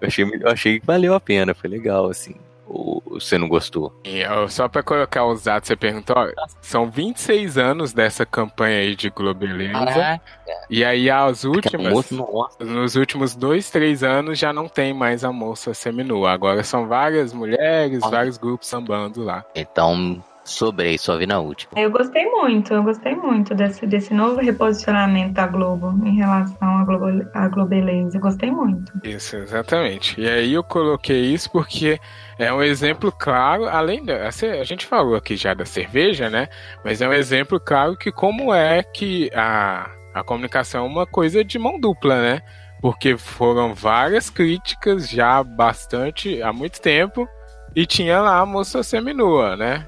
eu achei, eu achei que valeu a pena, foi legal, assim. Ou você não gostou? E, ó, só pra colocar os dados, você perguntou, ó, são 26 anos dessa campanha aí de Globeleza. E aí as Aquela últimas, moça, nossa. nos últimos dois, três anos já não tem mais a moça seminua. Agora são várias mulheres, Olha. vários grupos sambando lá. Então, sobrei, só vi na última. Eu gostei muito, eu gostei muito desse, desse novo reposicionamento da Globo em relação à, Globo, à Globeleza. Eu gostei muito. Isso, exatamente. E aí eu coloquei isso porque é um exemplo claro, além da. A gente falou aqui já da cerveja, né? Mas é um exemplo claro que como é que a, a comunicação é uma coisa de mão dupla, né? Porque foram várias críticas já bastante há muito tempo e tinha lá a moça seminua, né?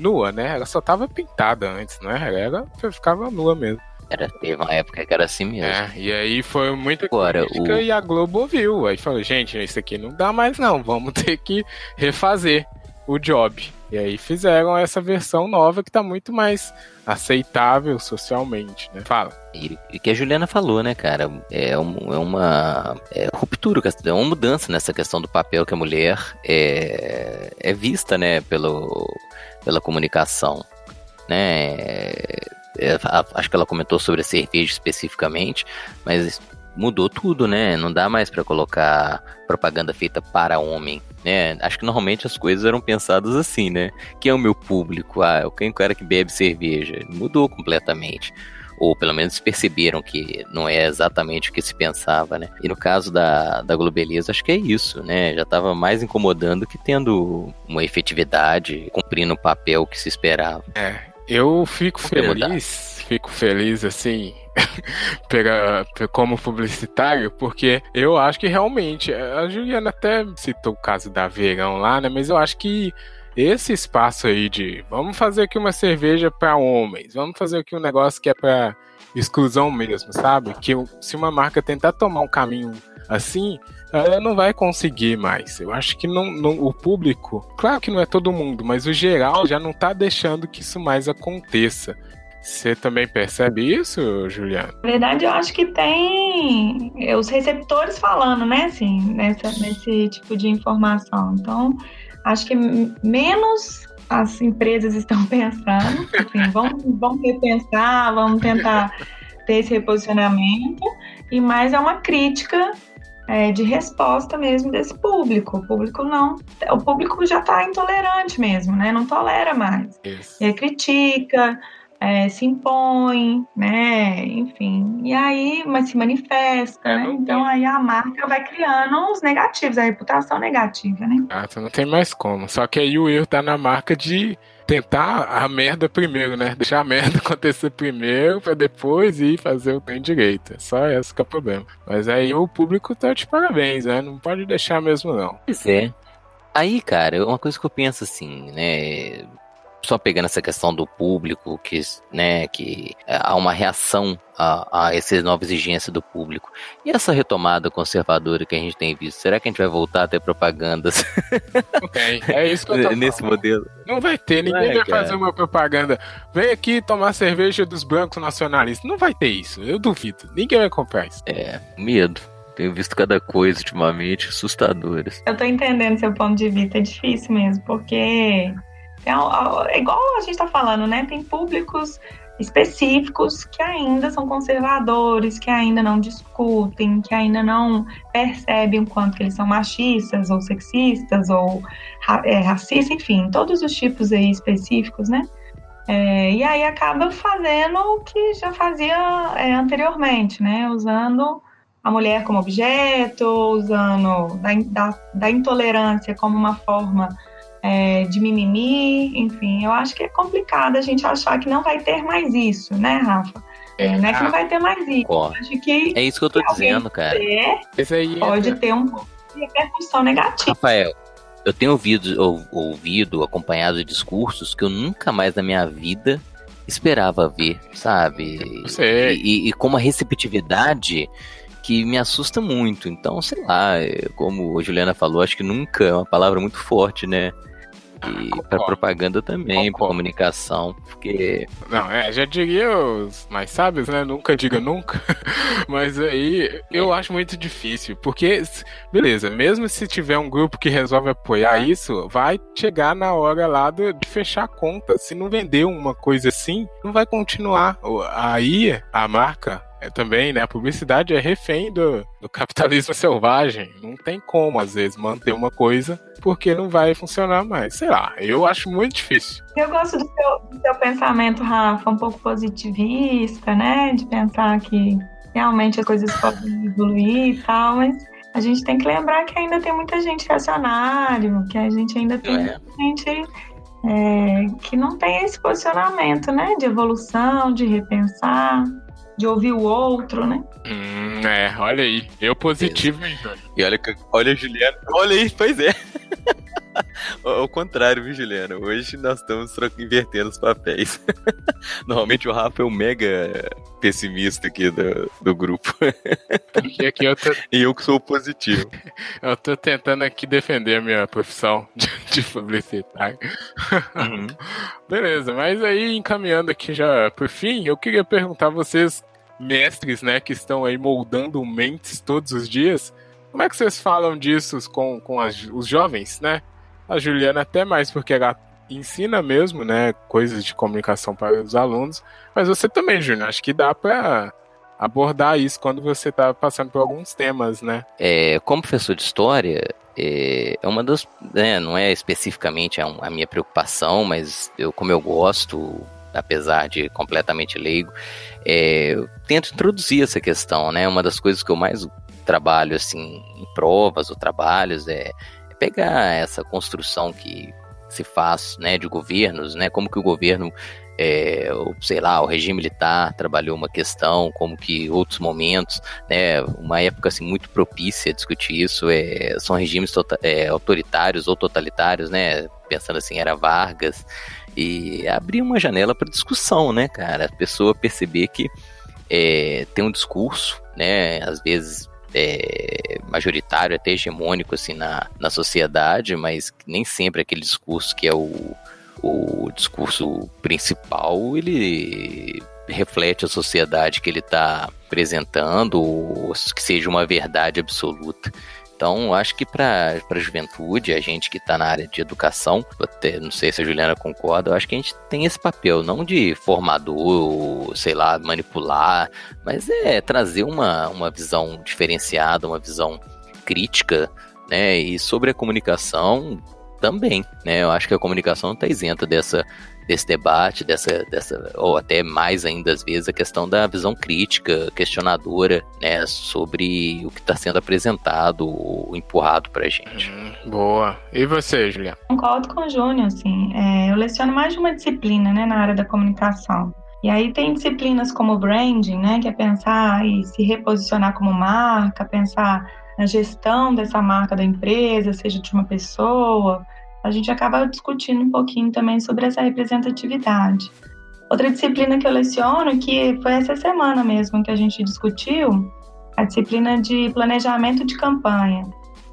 Nua, né? Ela só tava pintada antes, né? Ela ficava nua mesmo. Era, teve uma época que era assim mesmo. É, e aí foi muita Agora, crítica o- e a Globo ouviu. Aí falou, gente, isso aqui não dá mais não, vamos ter que refazer o job. E aí fizeram essa versão nova que tá muito mais aceitável socialmente, né? Fala. E e que a Juliana falou, né, cara? É, um- é uma é ruptura, é uma mudança nessa questão do papel que a mulher é, é vista, né, pelo, pela comunicação, né? É, a- acho que ela comentou sobre a cerveja especificamente, mas mudou tudo, né? Não dá mais pra colocar propaganda feita para homem, né? Acho que normalmente as coisas eram pensadas assim, né? Quem é o meu público? Ah, quem é que bebe cerveja? Mudou completamente ou pelo menos perceberam que não é exatamente o que se pensava, né? E no caso da, da Globeleza, acho que é isso, né? Já estava mais incomodando que tendo uma efetividade, cumprindo o papel que se esperava. Eu fico feliz, fico feliz assim, pela- como publicitário, porque eu acho que realmente, a Juliana até citou o caso da Verão lá, né? Mas eu acho que esse espaço aí de vamos fazer aqui uma cerveja para homens, vamos fazer aqui um negócio que é para exclusão mesmo, sabe? Que se uma marca tentar tomar um caminho assim, ela não vai conseguir mais. Eu acho que não, não- o público, claro que não é todo mundo, mas o geral já não tá deixando que isso mais aconteça. Você também percebe isso, Juliana? Na verdade, eu acho que tem é, os receptores falando, né, assim, nessa, nesse tipo de informação. Então, acho que menos as empresas estão pensando, enfim, vamos, vamos repensar, vamos tentar ter esse reposicionamento, e mais é uma crítica é, de resposta mesmo desse público. O público não, o público já está intolerante mesmo, né? Não tolera mais. Isso. E aí critica, é, se impõe, né? Enfim. E aí, mas se manifesta, É, né? Então aí a marca vai criando os negativos, a reputação negativa, né? Ah, então não tem mais como. Só que aí o erro tá na marca de tentar a merda primeiro, né? Deixar a merda acontecer primeiro pra depois ir fazer o trem direito. É Só esse que é o problema. Mas aí o público tá de parabéns, né? Não pode deixar mesmo, não. Pois é. Aí, cara, uma coisa que eu penso assim, né? Só pegando essa questão do público, que, né, que há uma reação a, a essa nova exigência do público. E essa retomada conservadora que a gente tem visto, será que a gente vai voltar a ter propagandas. É isso que eu tô nesse falando. modelo? Não vai ter, ninguém Vai, vai cara. fazer uma propaganda. Vem aqui tomar cerveja dos brancos nacionalistas. Não vai ter isso, eu duvido. Ninguém vai comprar isso. É, medo. Tenho visto cada coisa ultimamente assustadoras. Eu tô entendendo seu ponto de vista, é difícil mesmo, porque é, al- é igual a gente tá falando, né? Tem públicos específicos que ainda são conservadores, que ainda não discutem, que ainda não percebem o quanto que eles são machistas ou sexistas ou ra- é, racistas, enfim, todos os tipos aí específicos, né? É, e aí acaba fazendo o que já fazia é, anteriormente, né? Usando a mulher como objeto, usando da, da, da intolerância como uma forma é, de mimimi, enfim, eu acho que é complicado a gente achar que não vai ter mais isso, né, Rafa? É, não é que não vai ter mais isso. Acho que É isso que eu tô dizendo, cara. é, Esse aí pode ter um pouco de repercussão negativa. Rafael, eu tenho ouvido, ou- ouvido, acompanhado discursos que eu nunca mais na minha vida esperava ver, sabe? Sei. E, e com uma receptividade que me assusta muito. Então, sei lá, é, como a Juliana falou, acho que nunca é uma palavra muito forte, né? E Concordo. para propaganda também, para comunicação, porque Não, é, já diria os mais sábios, né? Nunca diga nunca. Mas aí eu acho muito difícil. Porque, beleza, mesmo se tiver um grupo que resolve apoiar isso, vai chegar na hora lá do- de fechar a conta. Se não vender uma coisa assim, não vai continuar. Aí a marca. É também, né? A publicidade é refém do, do capitalismo selvagem. Não tem como, às vezes, manter uma coisa porque não vai funcionar mais. Sei lá, eu acho muito difícil. Eu gosto do seu, do seu pensamento, Rafa, um pouco positivista, né? De pensar que realmente as coisas podem evoluir e tal, mas a gente tem que lembrar que ainda tem muita gente reacionário, que a gente ainda tem É. muita gente é, que não tem esse posicionamento, né? De evolução, de repensar, de ouvir o outro, né? Hum, É, olha aí. Eu positivo, hein? E olha, que- olha a Juliana. Olha aí, pois é. Ao contrário, viu, Juliana? Hoje nós estamos invertendo os papéis. Normalmente o Rafa é o mega pessimista aqui do, do grupo. Porque aqui eu tô, E eu que sou o positivo. eu tô tentando aqui defender a minha profissão de, de publicitário. Uhum. Beleza, mas aí encaminhando aqui já por fim, eu queria perguntar a vocês, mestres, né, que estão aí moldando mentes todos os dias, como é que vocês falam disso com, com as- os jovens, né? A Juliana até mais porque ela ensina mesmo, né, coisas de comunicação para os alunos, mas você também, Júnior, acho que dá para abordar isso quando você tá passando por alguns temas, né? É, como professor de história, é, é uma das. né, não é especificamente a, a minha preocupação, mas eu, como eu gosto, apesar de completamente leigo, é, eu tento introduzir essa questão, né? Uma das coisas que eu mais trabalho assim em provas ou trabalhos é, é pegar essa construção que se faz, né, de governos, né? Como que o governo é, o- sei lá, o regime militar trabalhou uma questão, como que outros momentos, né, uma época assim muito propícia a discutir isso, é, são regimes tota- é, autoritários ou totalitários, né, pensando assim, era Vargas, e abrir uma janela para discussão, né, cara, a pessoa perceber que é, tem um discurso, né, às vezes é, majoritário, até hegemônico assim na, na sociedade, mas nem sempre aquele discurso que é o, o discurso principal, ele reflete a sociedade que ele está apresentando, ou que seja uma verdade absoluta. Então, acho que para a juventude, a gente que está na área de educação, até não sei se a Juliana concorda, eu acho que a gente tem esse papel, não de formador, sei lá, manipular, mas é trazer uma, uma visão diferenciada, uma visão crítica, né? E sobre a comunicação também, né? Eu acho que a comunicação não está isenta dessa desse debate, dessa, dessa, ou até mais ainda às vezes, a questão da visão crítica, questionadora, né, sobre o que está sendo apresentado ou empurrado pra gente. Hum, boa. E você, Juliana? Concordo com o Júnior, assim. É, eu leciono mais de uma disciplina, né, na área da comunicação. E aí tem disciplinas como branding, né, que é pensar e se reposicionar como marca, pensar na gestão dessa marca da empresa, seja de uma pessoa. A gente acaba discutindo um pouquinho também sobre essa representatividade. Outra disciplina que eu leciono, que foi essa semana mesmo que a gente discutiu, a disciplina de planejamento de campanha.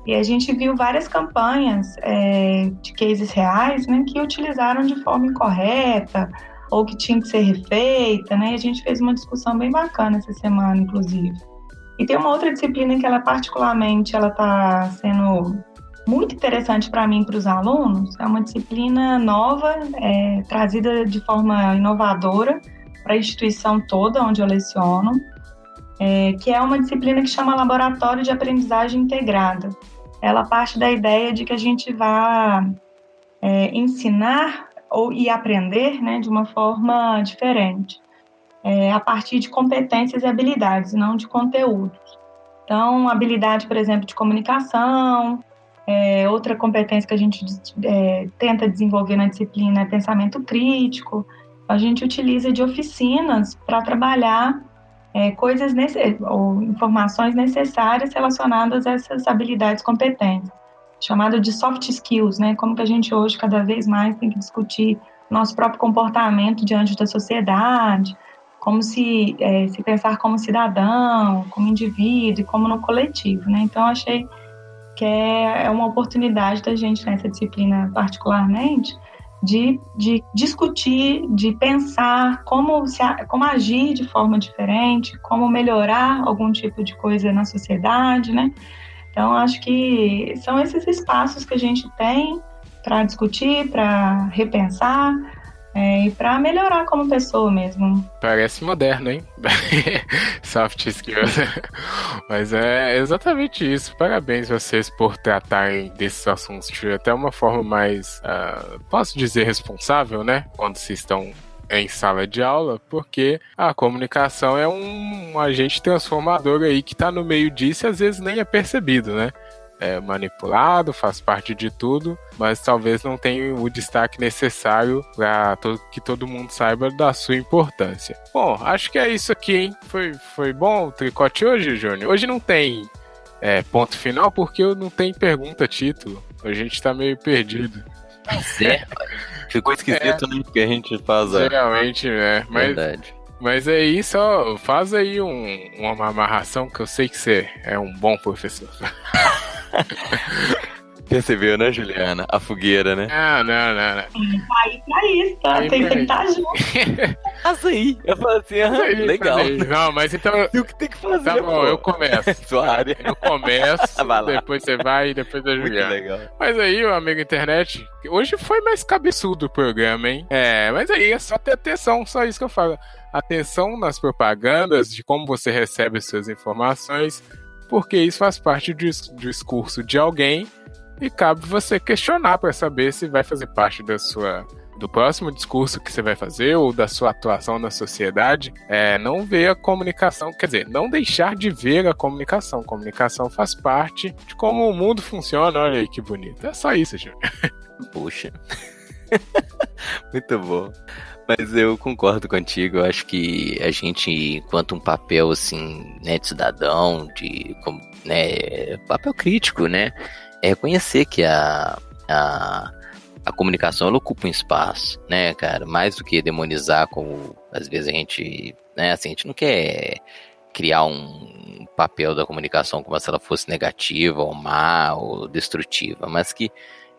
E a gente viu várias campanhas é, de cases reais, né, que utilizaram de forma incorreta ou que tinha que ser refeita, né? E a gente fez uma discussão bem bacana essa semana, inclusive. E tem uma outra disciplina que ela particularmente ela está sendo muito interessante para mim e para os alunos. É uma disciplina nova, é, trazida de forma inovadora para a instituição toda onde eu leciono, é, que é uma disciplina que chama Laboratório de Aprendizagem Integrada ela parte da ideia de que a gente vai é, ensinar ou e aprender né, de uma forma diferente, é, a partir de competências e habilidades, não de conteúdos. Então, habilidade, por exemplo, de comunicação, é, outra competência que a gente é, tenta desenvolver na disciplina é pensamento crítico. A gente utiliza de oficinas para trabalhar é, coisas ou informações necessárias relacionadas a essas habilidades competentes, chamado de soft skills, né? Como que a gente hoje cada vez mais tem que discutir nosso próprio comportamento diante da sociedade, como se é, se pensar como cidadão, como indivíduo e como no coletivo, né? Então achei que é, é uma oportunidade da gente nessa disciplina particularmente de, de, discutir, de pensar como, se, como agir de forma diferente, como melhorar algum tipo de coisa na sociedade, né? Então, acho que são esses espaços que a gente tem para discutir, para repensar é, e para melhorar como pessoa mesmo. Parece moderno, hein? Soft skills. Mas é exatamente isso. Parabéns vocês por tratarem desses assuntos de até uma forma mais, uh, posso dizer, responsável, né? Quando vocês estão em sala de aula, porque a comunicação é um agente transformador aí que está no meio disso e às vezes nem é percebido, né? É manipulado, faz parte de tudo, mas talvez não tenha o destaque necessário para que todo mundo saiba da sua importância. Bom, acho que é isso aqui, hein? Foi, foi bom o tricote hoje, Júnior? Hoje não tem é, ponto final porque não tem pergunta título. A gente tá meio perdido. É, ficou esquisito é. né, que a gente faz. Geralmente, né? Mas, Verdade. mas é isso, ó, faz aí um, uma amarração que eu sei que você é um bom professor. Percebeu, né, Juliana? A fogueira, né? Ah, não, não, não. Tá aí pra isso, tá? Aí Tem que estar junto. Faz aí. Eu falo assim, ah, Aí, legal. Não, mas então. E o que tem que fazer? Tá bom, pô? eu começo. Sua área. Eu começo, Vai lá. depois você vai e depois a Muito Juliana. legal. Mas aí, o amigo internet, hoje foi mais cabeçudo o programa, hein? É, mas aí é só ter atenção, só isso que eu falo. Atenção nas propagandas, de como você recebe as suas informações, porque isso faz parte do dis- do discurso de alguém e cabe você questionar para saber se vai fazer parte da sua do próximo discurso que você vai fazer ou da sua atuação na sociedade, é não ver a comunicação, quer dizer, não deixar de ver a comunicação. Comunicação faz parte de como o mundo funciona. Olha aí que bonito. É só isso, Júnior. Puxa. Muito bom. Mas eu concordo contigo. Eu acho que a gente, enquanto um papel assim, né, de cidadão, de como, né, papel crítico, né, é reconhecer que a, a, a comunicação ela ocupa um espaço, né, cara, mais do que demonizar como às vezes a gente, né, assim, a gente não quer criar um papel da comunicação como se ela fosse negativa ou má ou destrutiva, mas que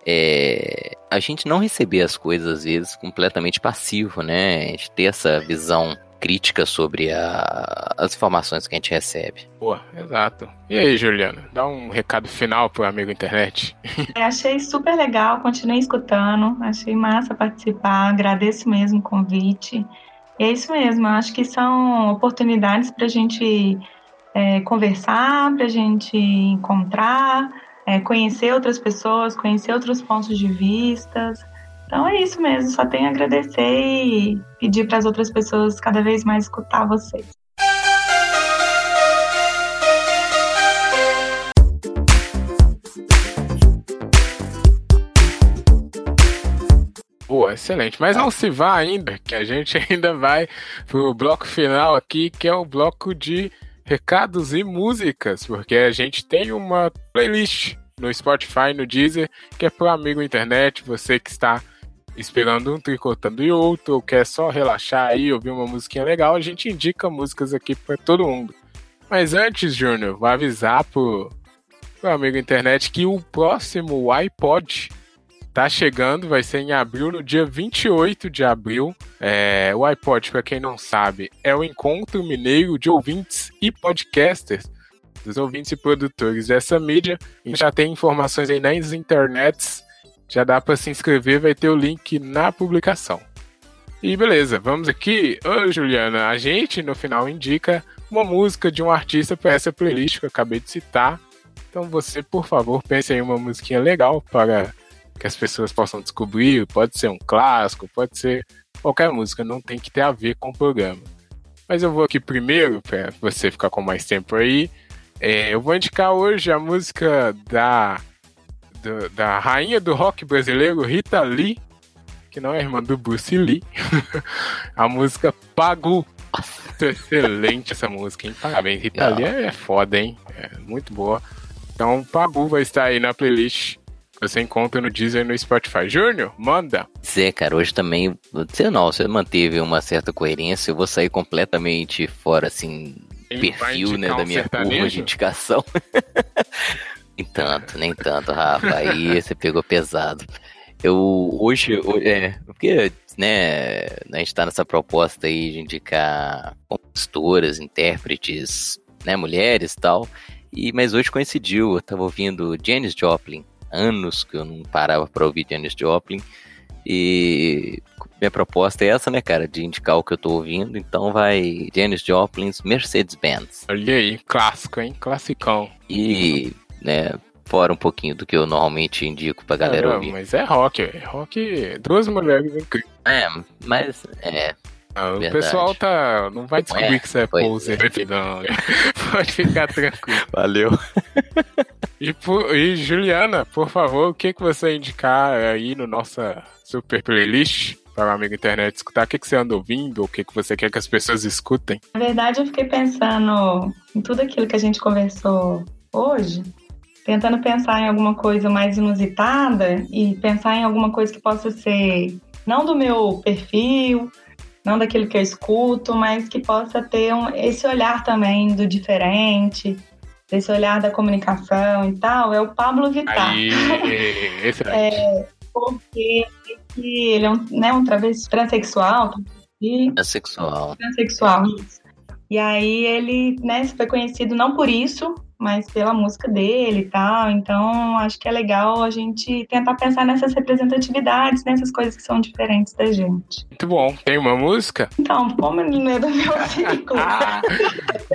é, a gente não receber as coisas às vezes completamente passivo, né? A gente ter essa visão crítica sobre a- as informações que a gente recebe. Boa, exato. E aí, Juliana, dá um recado final pro amigo internet. É, achei super legal, continuei escutando, achei massa participar, agradeço mesmo o convite. E é isso mesmo, eu acho que são oportunidades para a gente é, conversar, para a gente encontrar, é, conhecer outras pessoas, conhecer outros pontos de vistas. Então é isso mesmo, só tenho a agradecer e pedir para as outras pessoas cada vez mais escutar vocês. Boa, excelente. Mas não se vá ainda, que a gente ainda vai pro bloco final aqui, que é o bloco de recados e músicas, porque a gente tem uma playlist no Spotify, no Deezer, que é pro amigo internet, você que está esperando um tricotando e outro, ou quer só relaxar aí, ouvir uma musiquinha legal, a gente indica músicas aqui para todo mundo. Mas antes, Júnior, vou avisar pro, pro amigo internet que o próximo iPod tá chegando, vai ser em abril, no dia 28 de abril. É, o iPod, para quem não sabe, é o encontro mineiro de ouvintes e podcasters, dos ouvintes e produtores dessa mídia. A gente já tem informações aí nas internets, já dá para se inscrever, vai ter o link na publicação. E beleza, vamos aqui. Ô Juliana, a gente no final indica uma música de um artista para essa playlist que eu acabei de citar. Então você, por favor, pense em uma musiquinha legal para que as pessoas possam descobrir. Pode ser um clássico, pode ser qualquer música, não tem que ter a ver com o programa. Mas eu vou aqui primeiro, para você ficar com mais tempo aí. É, eu vou indicar hoje a música da, do- da rainha do rock brasileiro, Rita Lee, que não é irmã do Bruce Lee. a música Pagu. Excelente essa música, hein? Parabéns, Rita Legal. Lee é foda, hein? É muito boa. Então, Pagu vai estar aí na playlist. Você encontra no Deezer e no Spotify. Júnior, manda. Zé, cara, hoje também, você não, você manteve uma certa coerência, eu vou sair completamente fora, assim, Ele perfil, né, da um minha curva sertanejo? de indicação. nem tanto, nem tanto, Rafa, aí você pegou pesado. Eu, hoje, ho- é, porque, né, a gente tá nessa proposta aí de indicar compositoras, intérpretes, né, mulheres e tal, e, mas hoje coincidiu, eu tava ouvindo Janis Joplin, anos que eu não parava pra ouvir Janis Joplin, e minha proposta é essa, né, cara, de indicar o que eu tô ouvindo. Então vai Janis Joplin's Mercedes-Benz. Olha aí, clássico, hein? Classicão. E, né, fora um pouquinho do que eu normalmente indico pra galera Ah, ouvir. Mas é rock, é rock. Duas mulheres incríveis. É, mas, é, Ah, o Verdade. pessoal tá. Não vai descobrir É, que você é poser, não. Pode ficar tranquilo. valeu. E, por- e, Juliana, por favor, o que, que você indicar aí no nossa super playlist para o amigo internet escutar? O que, que você anda ouvindo? O que, que você quer que as pessoas escutem? Na verdade, eu fiquei pensando em tudo aquilo que a gente conversou hoje, tentando pensar em alguma coisa mais inusitada e pensar em alguma coisa que possa ser não do meu perfil, não daquilo que eu escuto, mas que possa ter um- esse olhar também do diferente, desse olhar da comunicação e tal. É o Pablo Vittar. Aí, excelente. Porque ele é um, né, um travesti transexual, e É sexual. transexual. isso. E aí ele, né, foi conhecido não por isso, mas pela música dele e tal. Então, acho que é legal a gente tentar pensar nessas representatividades, nessas coisas que são diferentes da gente. Muito bom. Tem uma música? Então, como ele não é do meu ciclo, Ah,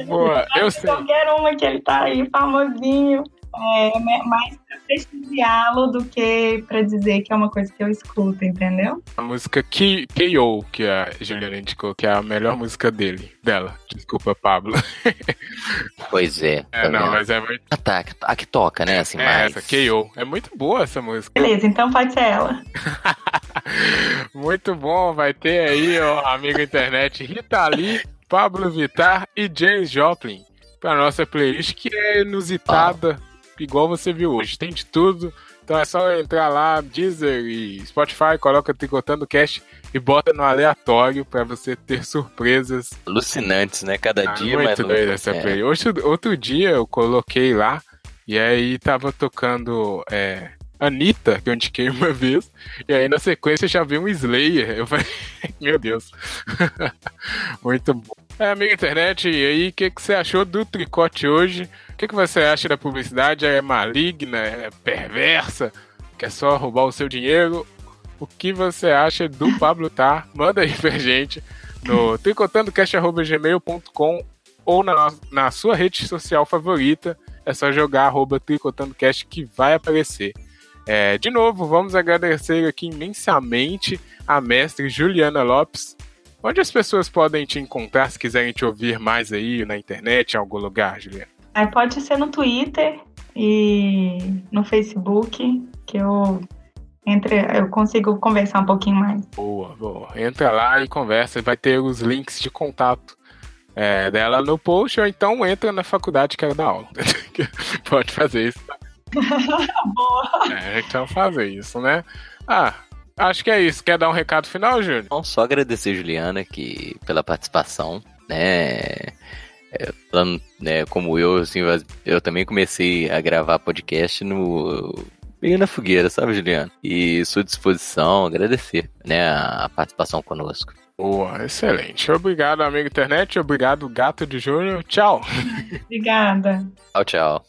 boa, eu sei. qualquer uma que ele tá aí famosinho, é me- mais pra prestigiá-lo do que pra dizer que é uma coisa que eu escuto, entendeu? A música K- K.O., que a Juliana indicou, que é a melhor música dele. Dela. Desculpa, Pablo. Pois é. É, tá não, vendo? mas é muito. Ah, tá. A que toca, né? Assim, É mais. essa, K.O. É muito boa essa música. Beleza, então pode ser ela. Muito bom, vai ter aí, ó, amigo internet, Rita Lee, Pablo Vittar e James Joplin pra nossa playlist que é inusitada, igual você viu hoje. Tem de tudo. Então é só entrar lá, Deezer e Spotify, coloca Tricotando Cast e bota no aleatório pra você ter surpresas. Alucinantes, né? Cada Ah, dia mais muito louco. essa É. playlist. Outro, outro dia eu coloquei lá e aí tava tocando é, Anitta, que eu indiquei uma vez, e aí na sequência já veio um Slayer. Eu falei, meu Deus. Muito bom. É, amigo internet, e aí, o que, que você achou do tricote hoje? O que, que você acha da publicidade? É maligna? É perversa? Quer só roubar o seu dinheiro? O que você acha do Pablo Tá? Manda aí pra gente no tricotandocast.gmail.com ou na, na sua rede social favorita. É só jogar arroba tricotandocast que vai aparecer. É, de novo, vamos agradecer aqui imensamente a mestre Juliana Lopes. Onde as pessoas podem te encontrar se quiserem te ouvir mais aí na internet, em algum lugar, Juliana? Aí pode ser no Twitter e no Facebook, que eu entre, eu consigo conversar um pouquinho mais. Boa, boa. Entra lá e conversa. Vai ter os links de contato é, dela no post, ou então entra na faculdade que ela dá aula. Pode fazer isso. É, então fazer isso, né? Ah, acho que é isso. Quer dar um recado final, Júnior? Então, só agradecer, Juliana, que, pela participação, né? É, falando, né, como eu, assim, eu também comecei a gravar podcast no meio na fogueira, sabe, Juliana? E sua disposição, agradecer, né, a participação conosco. Boa, excelente. Obrigado, amigo internet. Obrigado, gato de Júnior. Tchau. Obrigada. Tchau, tchau.